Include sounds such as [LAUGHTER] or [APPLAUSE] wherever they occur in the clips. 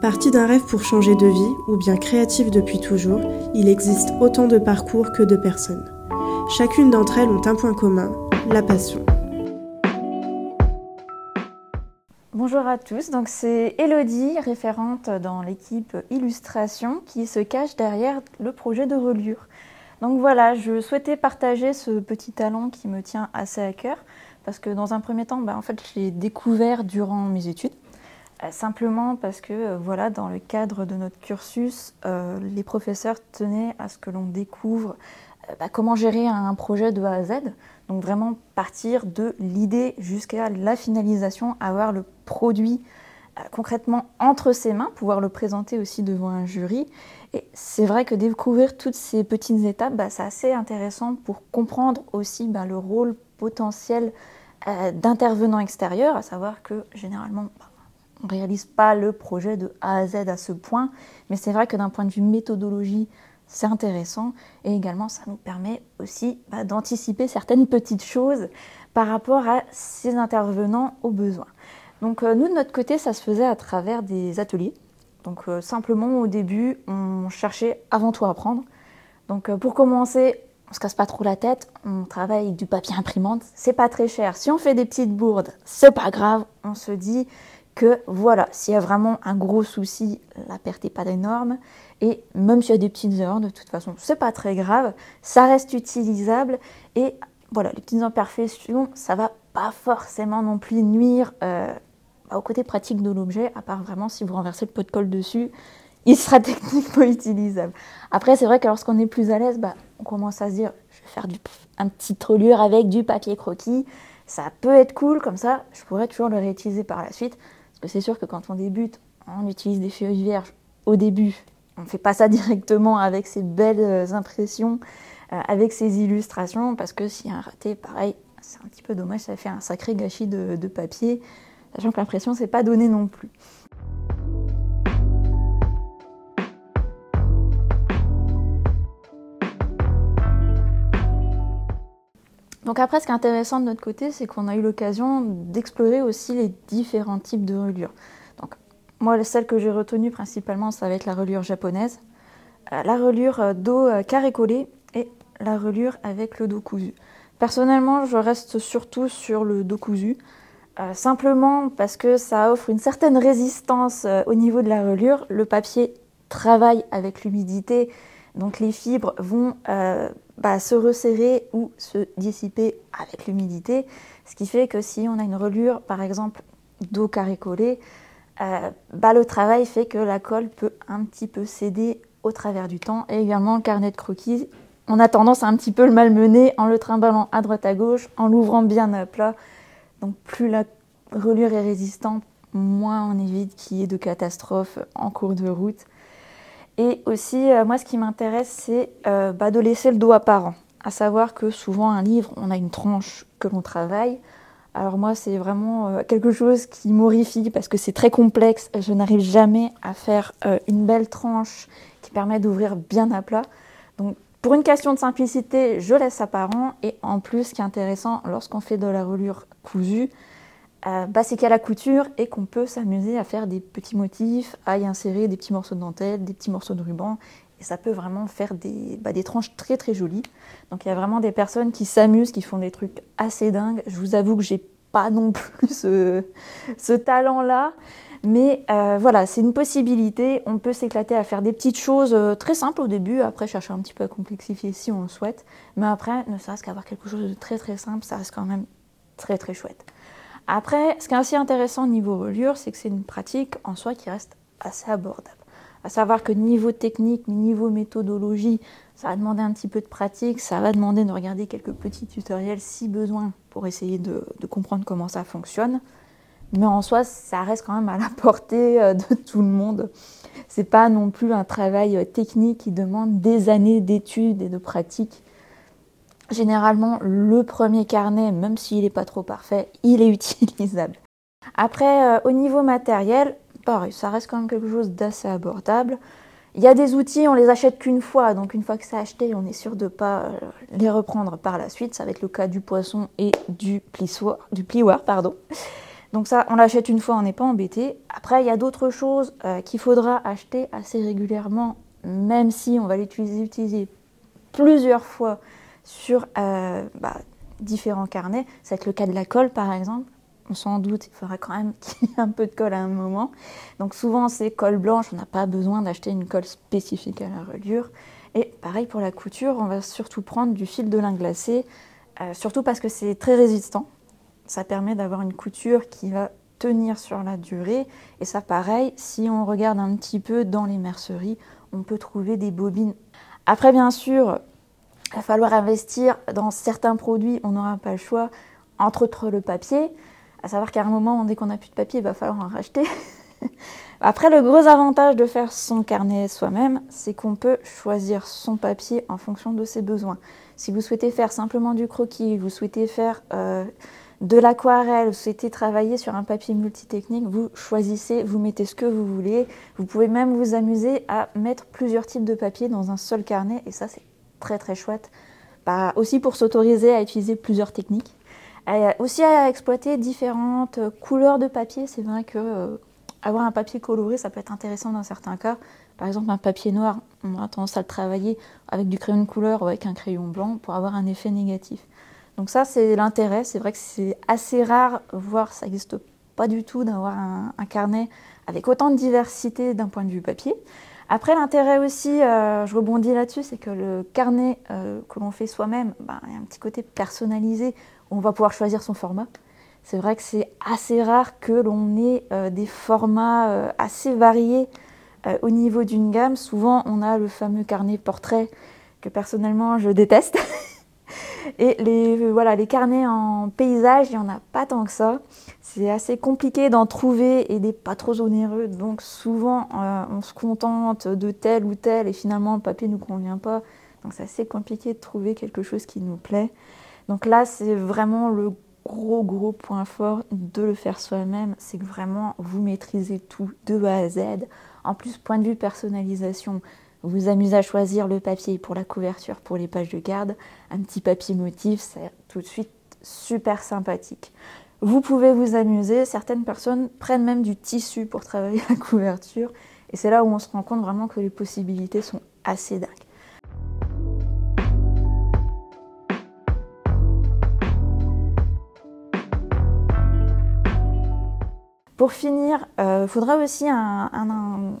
Parti d'un rêve pour changer de vie, ou bien créatif depuis toujours, il existe autant de parcours que de personnes. Chacune d'entre elles ont un point commun, la passion. Bonjour à tous, donc c'est Elodie, référente dans l'équipe illustration, qui se cache derrière le projet de reliure. Donc voilà, je souhaitais partager ce petit talent qui me tient assez à cœur, parce que dans un premier temps, bah, en fait, je l'ai découvert durant mes études. Euh, simplement parce que euh, voilà, dans le cadre de notre cursus, euh, les professeurs tenaient à ce que l'on découvre bah, comment gérer un projet de A à Z. Donc vraiment partir de l'idée jusqu'à la finalisation, avoir le produit concrètement entre ses mains, pouvoir le présenter aussi devant un jury. Et c'est vrai que découvrir toutes ces petites étapes, bah, c'est assez intéressant pour comprendre aussi le rôle potentiel d'intervenants extérieurs, à savoir que généralement, on réalise pas le projet de A à Z à ce point, mais c'est vrai que d'un point de vue méthodologie, c'est intéressant et également ça nous permet aussi bah, d'anticiper certaines petites choses par rapport à ces intervenants aux besoins. Donc euh, nous de notre côté, ça se faisait à travers des ateliers. Donc euh, simplement au début, on cherchait avant tout à apprendre. Donc euh, pour commencer, on se casse pas trop la tête, on travaille avec du papier imprimante, c'est pas très cher. Si on fait des petites bourdes, c'est pas grave, on se dit que voilà, s'il y a vraiment un gros souci, la perte n'est pas énorme. Et même s'il y a des petites erreurs, de toute façon, c'est pas très grave, ça reste utilisable. Et voilà, les petites imperfections, ça va pas forcément non plus nuire euh, au côté pratique de l'objet, à part vraiment si vous renversez le pot de colle dessus, [LAUGHS] il sera techniquement utilisable. Après, c'est vrai que lorsqu'on est plus à l'aise, bah, on commence à se dire, je vais faire un petit reliure avec du papier croquis. Ça peut être cool, comme ça, je pourrais toujours le réutiliser par la suite c'est sûr que quand on débute, on utilise des feuilles vierges au début. On ne fait pas ça [LAUGHS] directement avec ces belles euh, impressions, euh, avec ces illustrations, parce que s'il y a un raté, pareil, c'est un petit peu dommage, ça fait un sacré gâchis de, de papier, sachant que l'impression, c'est pas donné non plus. Donc après, ce qui est intéressant de notre côté, c'est qu'on a eu l'occasion d'explorer aussi les différents types de reliures. Donc moi, celle que j'ai retenue principalement, ça va être la reliure japonaise, euh, la reliure euh, dos euh, carré collé et la reliure avec le dos cousu. Personnellement, je reste surtout sur le dos cousu, simplement parce que ça offre une certaine résistance au niveau de la reliure. Le papier travaille avec l'humidité, donc les fibres vont bah, se resserrer ou se dissiper avec l'humidité. Ce qui fait que si on a une reliure, par exemple, d'eau carré collé, euh, bah, le travail fait que la colle peut un petit peu céder au travers du temps. Et également, le carnet de croquis, on a tendance à un petit peu le malmener en le trimballant à droite à gauche, en l'ouvrant bien à plat. Donc plus la reliure est résistante, moins on évite qu'il y ait de catastrophes en cours de route. Et aussi, euh, moi, ce qui m'intéresse, c'est euh, bah, de laisser le dos apparent. À savoir que souvent, un livre, on a une tranche que l'on travaille. Alors moi, c'est vraiment euh, quelque chose qui m'horrifie parce que c'est très complexe. Je n'arrive jamais à faire une belle tranche qui permet d'ouvrir bien à plat. Donc, pour une question de simplicité, je laisse apparent. Et en plus, ce qui est intéressant, lorsqu'on fait de la reliure cousue, euh, bah, c'est qu'à la couture et qu'on peut s'amuser à faire des petits motifs, à y insérer des petits morceaux de dentelle, des petits morceaux de ruban. Et ça peut vraiment faire des, bah, des tranches très très jolies. Donc il y a vraiment des personnes qui s'amusent, qui font des trucs assez dingues. Je vous avoue que j'ai pas non plus ce, ce talent-là. Mais euh, voilà, c'est une possibilité. On peut s'éclater à faire des petites choses euh, très simples au début, après chercher un petit peu à complexifier si on le souhaite. Mais après, ne serait-ce qu'avoir quelque chose de très très simple, ça reste quand même très très chouette. Après, ce qui est aussi intéressant au niveau reliure, c'est que c'est une pratique en soi qui reste assez abordable. À savoir que niveau technique, niveau méthodologie, ça va demander un petit peu de pratique, ça va demander de regarder quelques petits tutoriels si besoin pour essayer de, comprendre comment ça fonctionne. Mais en soi, ça reste quand même à la [LAUGHS] portée euh, de tout le monde. C'est pas non plus un travail euh, technique qui demande des années d'études et de pratique généralement le premier carnet, même s'il n'est pas trop parfait, il est [LAUGHS] utilisable. Après, euh, au niveau matériel, pareil, ça reste quand même quelque chose d'assez abordable. Il y a des outils, on les achète qu'une fois, donc une fois que c'est acheté, on est sûr de ne pas euh, les reprendre par la suite. Ça va être le cas du poisson et du plissoir, du plioir, pardon. Donc ça, on l'achète une fois, on n'est pas embêté. Après, il y a d'autres choses euh, qu'il faudra acheter assez régulièrement, même si on va l'utiliser utiliser plusieurs fois sur euh, bah, différents carnets. Ça va être le cas de la colle, par exemple. On s'en doute, il faudra quand même [LAUGHS] qu'il y ait un peu de colle à un moment. Donc souvent, c'est colle blanche, on n'a pas besoin d'acheter une colle spécifique à la reliure. Et pareil pour la couture, on va surtout prendre du fil de lin glacé, euh, surtout parce que c'est très résistant. Ça permet d'avoir une couture qui va tenir sur la durée. Et ça, pareil, si on regarde un petit peu dans les merceries, on peut trouver des bobines. Après, bien sûr, il va falloir investir dans certains produits, on n'aura pas le choix, entre autres le papier. À savoir qu'à un moment, dès qu'on n'a plus de papier, il va falloir en racheter. [LAUGHS] Après, le gros avantage de faire son carnet soi-même, c'est qu'on peut choisir son papier en fonction de ses besoins. Si vous souhaitez faire simplement du croquis, vous souhaitez faire euh, de l'aquarelle, vous souhaitez travailler sur un papier multitechnique, vous choisissez, vous mettez ce que vous voulez. Vous pouvez même vous amuser à mettre plusieurs types de papier dans un seul carnet, et ça, c'est très très chouette. Bah, aussi pour s'autoriser à utiliser plusieurs techniques. Et aussi à exploiter différentes couleurs de papier. C'est vrai que euh, avoir un papier coloré, ça peut être intéressant dans certains cas. Par exemple, un papier noir, on a tendance à le travailler avec du crayon de couleur ou avec un crayon blanc pour avoir un effet négatif. Donc ça, c'est l'intérêt. C'est vrai que c'est assez rare, voire ça n'existe pas du tout, d'avoir un, carnet avec autant de diversité d'un point de vue papier. Après, l'intérêt aussi, euh, je rebondis là-dessus, c'est que le carnet euh, que l'on fait soi-même, ben, il y a un petit côté personnalisé on va pouvoir choisir son format c'est vrai que c'est assez rare que l'on ait euh, des formats assez variés au niveau d'une gamme. Souvent, on a le fameux carnet portrait que personnellement je déteste. [LAUGHS] Et les, voilà, les carnets en paysage, il n'y en a pas tant que ça. C'est assez compliqué d'en trouver et des pas trop onéreux. Donc souvent, on se contente de tel ou tel et finalement le papier ne nous convient pas. Donc c'est assez compliqué de trouver quelque chose qui nous plaît. Donc là, c'est vraiment le gros gros point fort de le faire soi-même, c'est que vraiment vous maîtrisez tout de A à Z. En plus, point de vue personnalisation, vous vous amusez à choisir le papier pour la couverture, pour les pages de garde, un petit papier motif, c'est tout de suite super sympathique. Vous pouvez vous amuser, certaines personnes prennent même du tissu pour travailler la couverture, et c'est là où on se rend compte vraiment que les possibilités sont assez dingues. Pour finir, il euh, faudra aussi un,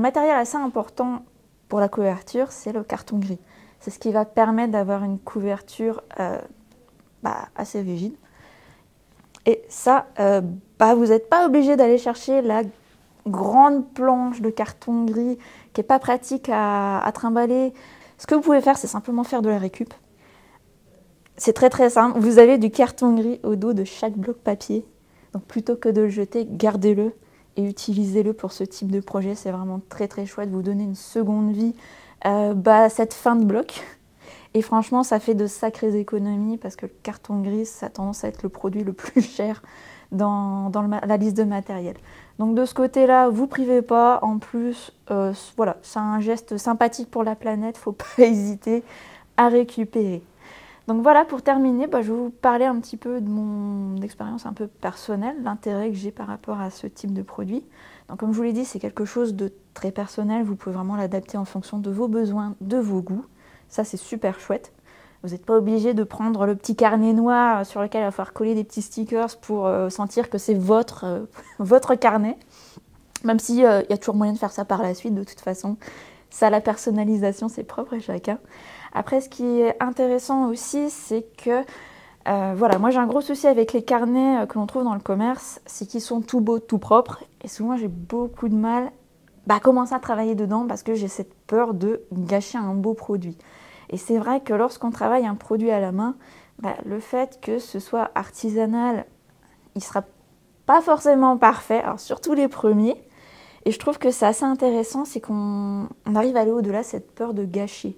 matériel assez important pour la couverture, c'est le carton gris. C'est ce qui va permettre d'avoir une couverture euh, bah, assez rigide. Et ça, euh, bah, vous n'êtes pas obligé d'aller chercher la grande planche de carton gris qui n'est pas pratique à, à, trimballer. Ce que vous pouvez faire, c'est simplement faire de la récup. C'est très très simple. Vous avez du carton gris au dos de chaque bloc papier donc plutôt que de le jeter, gardez-le et utilisez-le pour ce type de projet. C'est vraiment très très chouette, vous donner une seconde vie euh, bah, cette fin de bloc. Et franchement, ça fait de sacrées économies parce que le carton gris, ça a tendance à être le produit le plus cher dans, la liste de matériel. Donc de ce côté-là, vous privez pas. En plus, euh, voilà, c'est un geste sympathique pour la planète. Faut pas [LAUGHS] hésiter à récupérer. Donc voilà, pour terminer, bah, je vais vous parler un petit peu de mon expérience un peu personnelle, l'intérêt que j'ai par rapport à ce type de produit. Donc comme je vous l'ai dit, c'est quelque chose de très personnel, vous pouvez vraiment l'adapter en fonction de vos besoins, de vos goûts. Ça, c'est super chouette. Vous n'êtes pas obligé de prendre le petit carnet noir sur lequel il va falloir coller des petits stickers pour euh, sentir que c'est votre, euh, [LAUGHS] votre carnet. Même s'il euh, y a toujours moyen de faire ça par la suite, de toute façon. Ça, la personnalisation, c'est propre à chacun. Après, ce qui est intéressant aussi, c'est que euh, voilà, moi j'ai un gros souci avec les carnets euh, que l'on trouve dans le commerce, c'est qu'ils sont tout beaux, tout propres, et souvent j'ai beaucoup de mal bah, à commencer à travailler dedans parce que j'ai cette peur de gâcher un beau produit. Et c'est vrai que lorsqu'on travaille un produit à la main, bah, le fait que ce soit artisanal, il sera pas forcément parfait, alors surtout les premiers. Et je trouve que c'est assez intéressant, c'est qu'on arrive à aller au-delà de cette peur de gâcher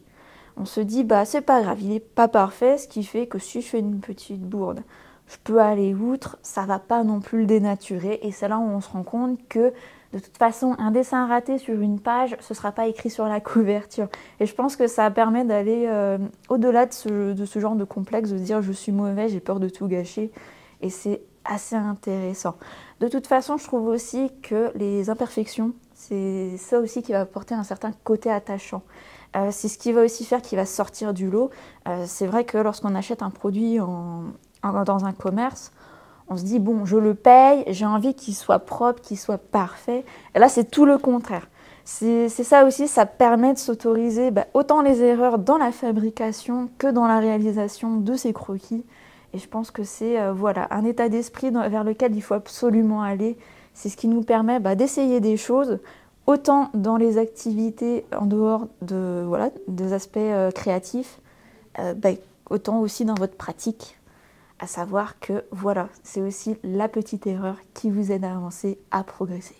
on se dit bah c'est pas grave, il est pas parfait, ce qui fait que si je fais une petite bourde, je peux aller outre, ça va pas non plus le dénaturer et c'est là où on se rend compte que de toute façon, un dessin raté sur une page, ce sera pas écrit sur la [LAUGHS] couverture. Et je pense que ça permet d'aller euh, au-delà de ce, genre de complexe, de dire je suis mauvais, j'ai peur de tout gâcher. Et c'est assez intéressant. De toute façon, je trouve aussi que les imperfections, c'est ça aussi qui va apporter un certain côté attachant. Euh, c'est ce qui va aussi faire qu'il va sortir du lot. Euh, c'est vrai que lorsqu'on achète un produit dans un commerce, on se dit, bon, je le paye, j'ai envie qu'il soit propre, qu'il soit parfait. Et là, c'est tout le contraire. C'est ça aussi, ça permet de s'autoriser bah, autant les erreurs dans la fabrication que dans la réalisation de ces croquis. Et je pense que c'est euh, voilà, un état d'esprit vers lequel il faut absolument aller. C'est ce qui nous permet bah, d'essayer des choses, autant dans les activités en dehors de, voilà, des aspects euh, créatifs, euh, bah, autant aussi dans votre pratique. À savoir que voilà, c'est aussi la petite erreur qui vous aide à avancer, à progresser.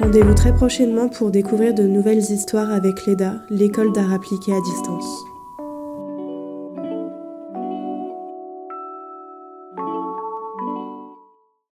Rendez-vous très prochainement pour découvrir de nouvelles histoires avec l'EDA, l'école d'art appliqué à distance.